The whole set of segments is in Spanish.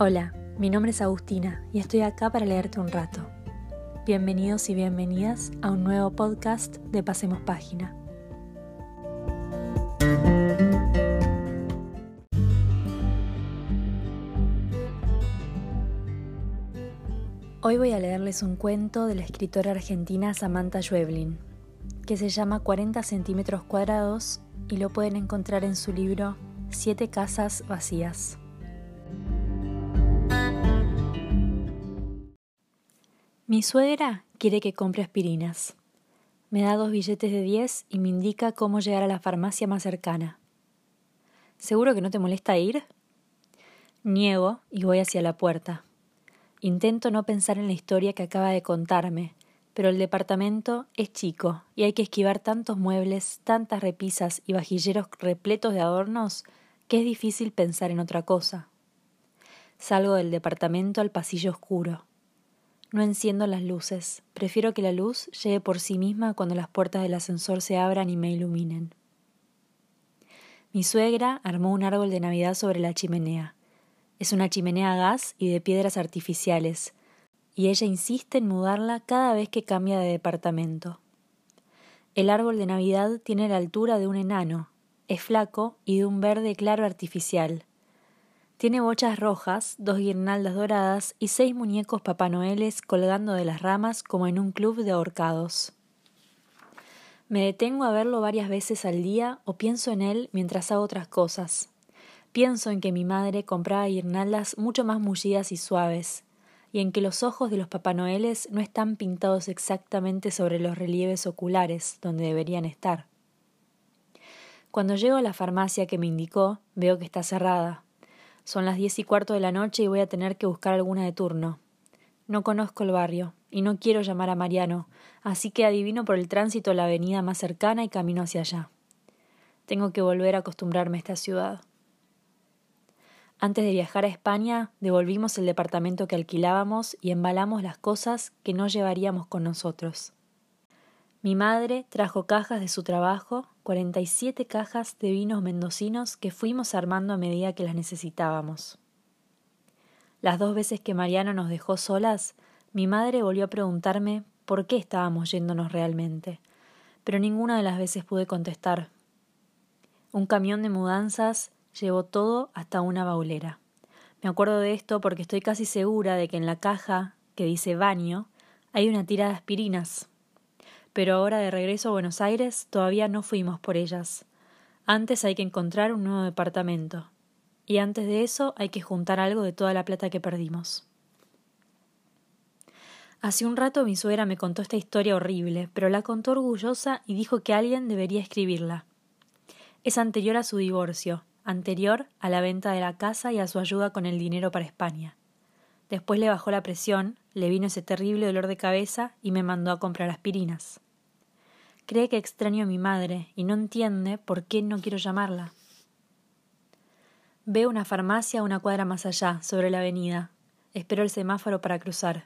Hola, mi nombre es Agustina y estoy acá para leerte un rato. Bienvenidos y bienvenidas a un nuevo podcast de Pasemos Página. Hoy voy a leerles un cuento de la escritora argentina Samantha Schweblin, que se llama 40 centímetros cuadrados y lo pueden encontrar en su libro Siete casas vacías. Mi suegra quiere que compre aspirinas. Me da dos billetes de diez y me indica cómo llegar a la farmacia más cercana. ¿Seguro que no te molesta ir? Niego y voy hacia la puerta. Intento no pensar en la historia que acaba de contarme, pero el departamento es chico y hay que esquivar tantos muebles, tantas repisas y vajilleros repletos de adornos que es difícil pensar en otra cosa. Salgo del departamento al pasillo oscuro. No enciendo las luces, prefiero que la luz llegue por sí misma cuando las puertas del ascensor se abran y me iluminen. Mi suegra armó un árbol de Navidad sobre la chimenea. Es una chimenea a gas y de piedras artificiales, y ella insiste en mudarla cada vez que cambia de departamento. El árbol de Navidad tiene la altura de un enano, es flaco y de un verde claro artificial. Tiene bochas rojas, dos guirnaldas doradas y seis muñecos papanoeles colgando de las ramas como en un club de ahorcados. Me detengo a verlo varias veces al día o pienso en él mientras hago otras cosas. Pienso en que mi madre compraba guirnaldas mucho más mullidas y suaves, y en que los ojos de los papanoeles no están pintados exactamente sobre los relieves oculares donde deberían estar. Cuando llego a la farmacia que me indicó, veo que está cerrada. Son las diez y cuarto de la noche y voy a tener que buscar alguna de turno. No conozco el barrio y no quiero llamar a Mariano, así que adivino por el tránsito la avenida más cercana y camino hacia allá. Tengo que volver a acostumbrarme a esta ciudad. Antes de viajar a España, devolvimos el departamento que alquilábamos y embalamos las cosas que no llevaríamos con nosotros. Mi madre trajo cajas de su trabajo, cuarenta y siete cajas de vinos mendocinos que fuimos armando a medida que las necesitábamos. Las dos veces que Mariano nos dejó solas, mi madre volvió a preguntarme por qué estábamos yéndonos realmente, pero ninguna de las veces pude contestar. Un camión de mudanzas llevó todo hasta una baulera. Me acuerdo de esto porque estoy casi segura de que en la caja que dice baño hay una tira de aspirinas pero ahora de regreso a Buenos Aires todavía no fuimos por ellas. Antes hay que encontrar un nuevo departamento. Y antes de eso hay que juntar algo de toda la plata que perdimos. Hace un rato mi suegra me contó esta historia horrible, pero la contó orgullosa y dijo que alguien debería escribirla. Es anterior a su divorcio, anterior a la venta de la casa y a su ayuda con el dinero para España. Después le bajó la presión, le vino ese terrible dolor de cabeza y me mandó a comprar aspirinas. Cree que extraño a mi madre y no entiende por qué no quiero llamarla. Veo una farmacia una cuadra más allá, sobre la avenida. Espero el semáforo para cruzar.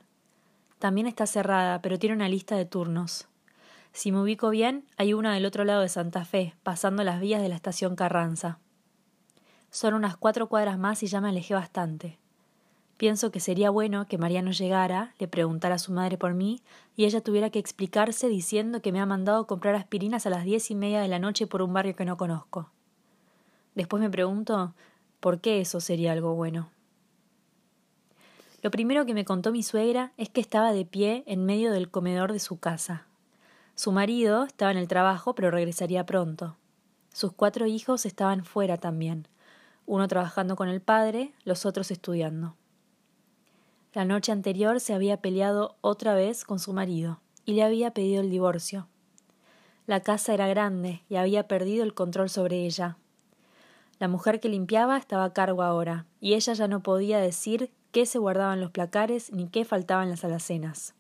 También está cerrada, pero tiene una lista de turnos. Si me ubico bien, hay una del otro lado de Santa Fe, pasando las vías de la estación Carranza. Son unas cuatro cuadras más y ya me alejé bastante. Pienso que sería bueno que Mariano llegara, le preguntara a su madre por mí, y ella tuviera que explicarse diciendo que me ha mandado comprar aspirinas a las diez y media de la noche por un barrio que no conozco. Después me pregunto por qué eso sería algo bueno. Lo primero que me contó mi suegra es que estaba de pie en medio del comedor de su casa. Su marido estaba en el trabajo, pero regresaría pronto. Sus cuatro hijos estaban fuera también, uno trabajando con el padre, los otros estudiando. La noche anterior se había peleado otra vez con su marido y le había pedido el divorcio. La casa era grande y había perdido el control sobre ella. La mujer que limpiaba estaba a cargo ahora, y ella ya no podía decir qué se guardaban los placares ni qué faltaban las alacenas.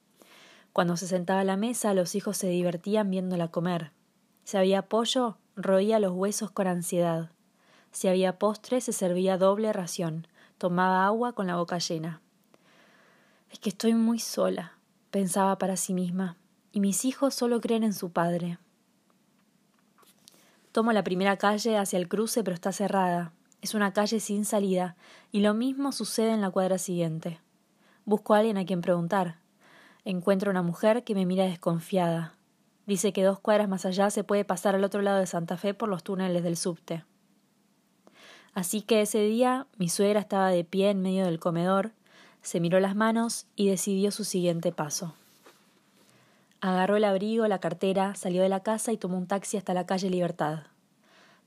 Cuando se sentaba a la mesa, los hijos se divertían viéndola comer. Si había pollo, roía los huesos con ansiedad. Si había postre, se servía doble ración. Tomaba agua con la boca llena. Es que estoy muy sola, pensaba para sí misma, y mis hijos solo creen en su padre. Tomo la primera calle hacia el cruce, pero está cerrada. Es una calle sin salida, y lo mismo sucede en la cuadra siguiente. Busco a alguien a quien preguntar. Encuentro una mujer que me mira desconfiada. Dice que dos cuadras más allá se puede pasar al otro lado de Santa Fe por los túneles del subte. Así que ese día mi suegra estaba de pie en medio del comedor, se miró las manos y decidió su siguiente paso. Agarró el abrigo, la cartera, salió de la casa y tomó un taxi hasta la calle Libertad.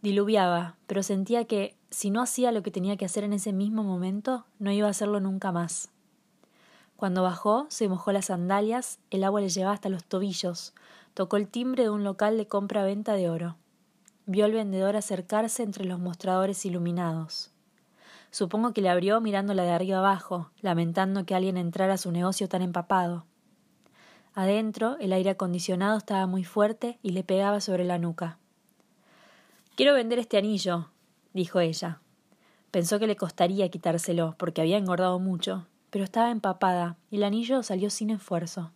Diluviaba, pero sentía que, si no hacía lo que tenía que hacer en ese mismo momento, no iba a hacerlo nunca más. Cuando bajó, se mojó las sandalias, el agua le llevaba hasta los tobillos, tocó el timbre de un local de compra-venta de oro. Vio al vendedor acercarse entre los mostradores iluminados. Supongo que le abrió mirándola de arriba abajo, lamentando que alguien entrara a su negocio tan empapado. Adentro, el aire acondicionado estaba muy fuerte y le pegaba sobre la nuca. Quiero vender este anillo, dijo ella. Pensó que le costaría quitárselo, porque había engordado mucho, pero estaba empapada, y el anillo salió sin esfuerzo.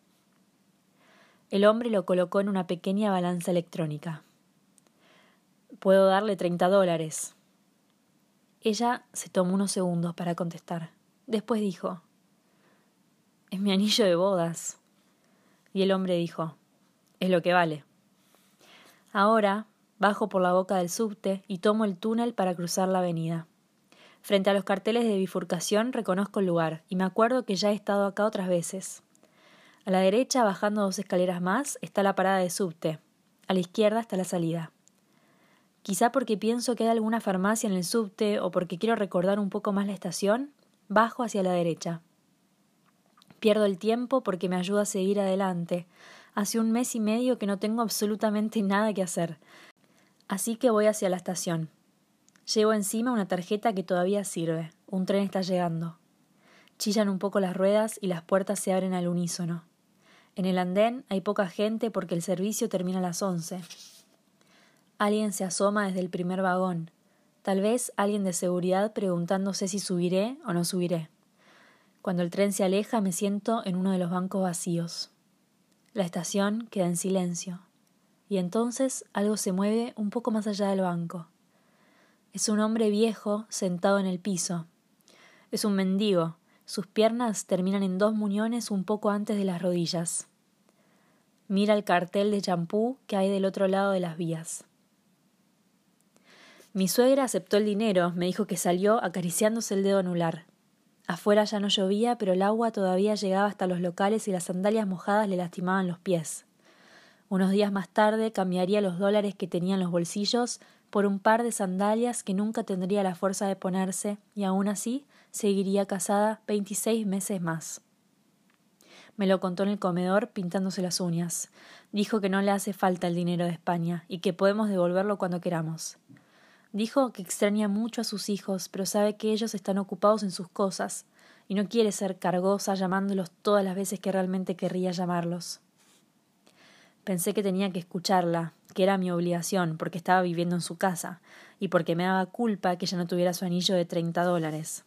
El hombre lo colocó en una pequeña balanza electrónica. Puedo darle treinta dólares. Ella se tomó unos segundos para contestar. Después dijo Es mi anillo de bodas. Y el hombre dijo Es lo que vale. Ahora bajo por la boca del subte y tomo el túnel para cruzar la avenida. Frente a los carteles de bifurcación reconozco el lugar y me acuerdo que ya he estado acá otras veces. A la derecha, bajando dos escaleras más, está la parada de subte. A la izquierda está la salida. Quizá porque pienso que hay alguna farmacia en el subte o porque quiero recordar un poco más la estación, bajo hacia la derecha. Pierdo el tiempo porque me ayuda a seguir adelante. Hace un mes y medio que no tengo absolutamente nada que hacer. Así que voy hacia la estación. Llevo encima una tarjeta que todavía sirve. Un tren está llegando. Chillan un poco las ruedas y las puertas se abren al unísono. En el andén hay poca gente porque el servicio termina a las once. Alguien se asoma desde el primer vagón. Tal vez alguien de seguridad preguntándose si subiré o no subiré. Cuando el tren se aleja me siento en uno de los bancos vacíos. La estación queda en silencio. Y entonces algo se mueve un poco más allá del banco. Es un hombre viejo sentado en el piso. Es un mendigo. Sus piernas terminan en dos muñones un poco antes de las rodillas. Mira el cartel de champú que hay del otro lado de las vías. Mi suegra aceptó el dinero, me dijo que salió acariciándose el dedo anular. Afuera ya no llovía, pero el agua todavía llegaba hasta los locales y las sandalias mojadas le lastimaban los pies. Unos días más tarde cambiaría los dólares que tenía en los bolsillos por un par de sandalias que nunca tendría la fuerza de ponerse, y aún así seguiría casada veintiséis meses más. Me lo contó en el comedor pintándose las uñas. Dijo que no le hace falta el dinero de España y que podemos devolverlo cuando queramos. Dijo que extraña mucho a sus hijos, pero sabe que ellos están ocupados en sus cosas, y no quiere ser cargosa llamándolos todas las veces que realmente querría llamarlos. Pensé que tenía que escucharla, que era mi obligación, porque estaba viviendo en su casa, y porque me daba culpa que ella no tuviera su anillo de treinta dólares,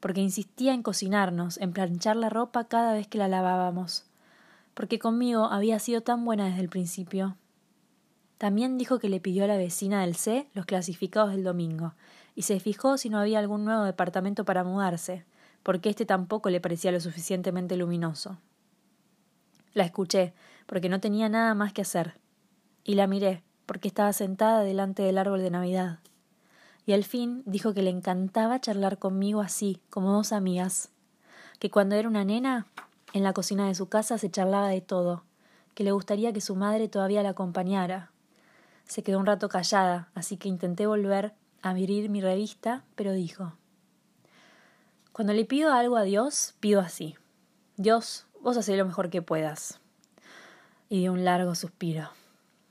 porque insistía en cocinarnos, en planchar la ropa cada vez que la lavábamos, porque conmigo había sido tan buena desde el principio, también dijo que le pidió a la vecina del C los clasificados del domingo, y se fijó si no había algún nuevo departamento para mudarse, porque éste tampoco le parecía lo suficientemente luminoso. La escuché, porque no tenía nada más que hacer, y la miré, porque estaba sentada delante del árbol de Navidad. Y al fin dijo que le encantaba charlar conmigo así, como dos amigas, que cuando era una nena, en la cocina de su casa se charlaba de todo, que le gustaría que su madre todavía la acompañara, se quedó un rato callada, así que intenté volver a abrir mi revista, pero dijo Cuando le pido algo a Dios, pido así. Dios, vos hacés lo mejor que puedas. Y dio un largo suspiro.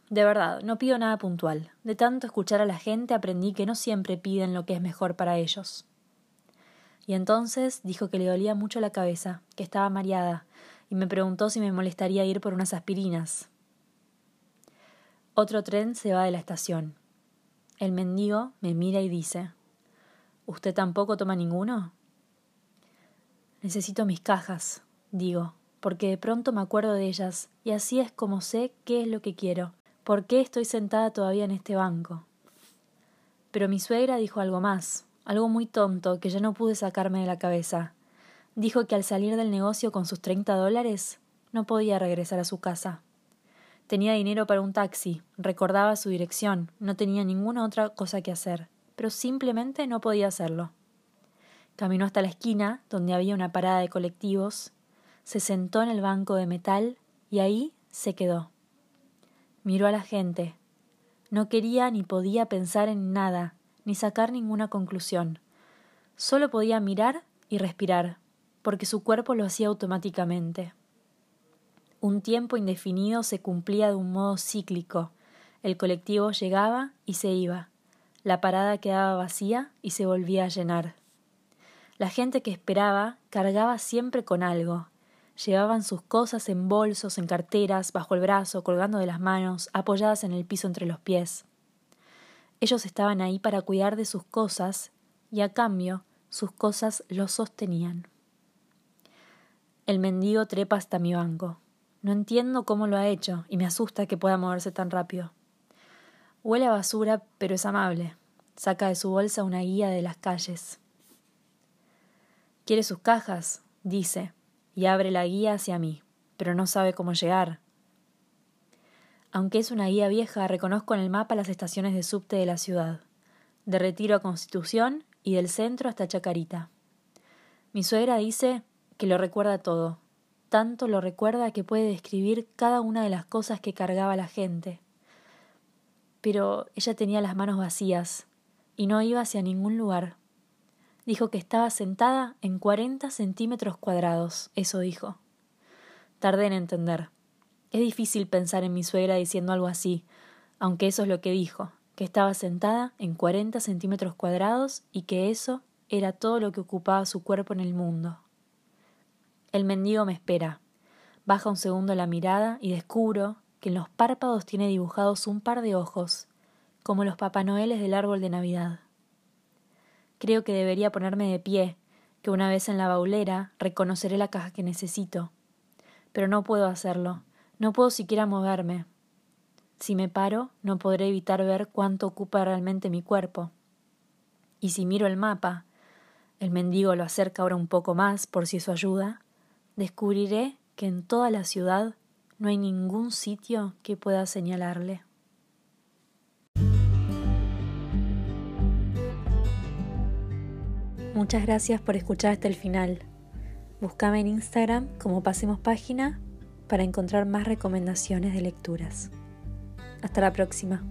De verdad, no pido nada puntual. De tanto escuchar a la gente aprendí que no siempre piden lo que es mejor para ellos. Y entonces dijo que le dolía mucho la cabeza, que estaba mareada, y me preguntó si me molestaría ir por unas aspirinas. Otro tren se va de la estación. El mendigo me mira y dice ¿Usted tampoco toma ninguno? Necesito mis cajas, digo, porque de pronto me acuerdo de ellas, y así es como sé qué es lo que quiero, por qué estoy sentada todavía en este banco. Pero mi suegra dijo algo más. algo muy tonto que ya no pude sacarme de la cabeza. Dijo que al salir del negocio con sus treinta dólares no podía regresar a su casa. Tenía dinero para un taxi, recordaba su dirección, no tenía ninguna otra cosa que hacer, pero simplemente no podía hacerlo. Caminó hasta la esquina, donde había una parada de colectivos, se sentó en el banco de metal y ahí se quedó. Miró a la gente. No quería ni podía pensar en nada, ni sacar ninguna conclusión. Solo podía mirar y respirar, porque su cuerpo lo hacía automáticamente. Un tiempo indefinido se cumplía de un modo cíclico. El colectivo llegaba y se iba. La parada quedaba vacía y se volvía a llenar. La gente que esperaba cargaba siempre con algo. Llevaban sus cosas en bolsos, en carteras, bajo el brazo, colgando de las manos, apoyadas en el piso entre los pies. Ellos estaban ahí para cuidar de sus cosas y a cambio sus cosas los sostenían. El mendigo trepa hasta mi banco. No entiendo cómo lo ha hecho y me asusta que pueda moverse tan rápido. Huele a basura, pero es amable. Saca de su bolsa una guía de las calles. Quiere sus cajas, dice, y abre la guía hacia mí, pero no sabe cómo llegar. Aunque es una guía vieja, reconozco en el mapa las estaciones de subte de la ciudad, de Retiro a Constitución y del centro hasta Chacarita. Mi suegra dice que lo recuerda todo, tanto lo recuerda que puede describir cada una de las cosas que cargaba la gente. Pero ella tenía las manos vacías y no iba hacia ningún lugar. Dijo que estaba sentada en cuarenta centímetros cuadrados, eso dijo. Tardé en entender. Es difícil pensar en mi suegra diciendo algo así, aunque eso es lo que dijo, que estaba sentada en cuarenta centímetros cuadrados y que eso era todo lo que ocupaba su cuerpo en el mundo. El mendigo me espera. Baja un segundo la mirada y descubro que en los párpados tiene dibujados un par de ojos, como los Papá Noeles del árbol de Navidad. Creo que debería ponerme de pie, que una vez en la baulera reconoceré la caja que necesito. Pero no puedo hacerlo, no puedo siquiera moverme. Si me paro, no podré evitar ver cuánto ocupa realmente mi cuerpo. Y si miro el mapa, el mendigo lo acerca ahora un poco más por si eso ayuda, descubriré que en toda la ciudad no hay ningún sitio que pueda señalarle. Muchas gracias por escuchar hasta el final. Búscame en Instagram como Pasemos Página para encontrar más recomendaciones de lecturas. Hasta la próxima.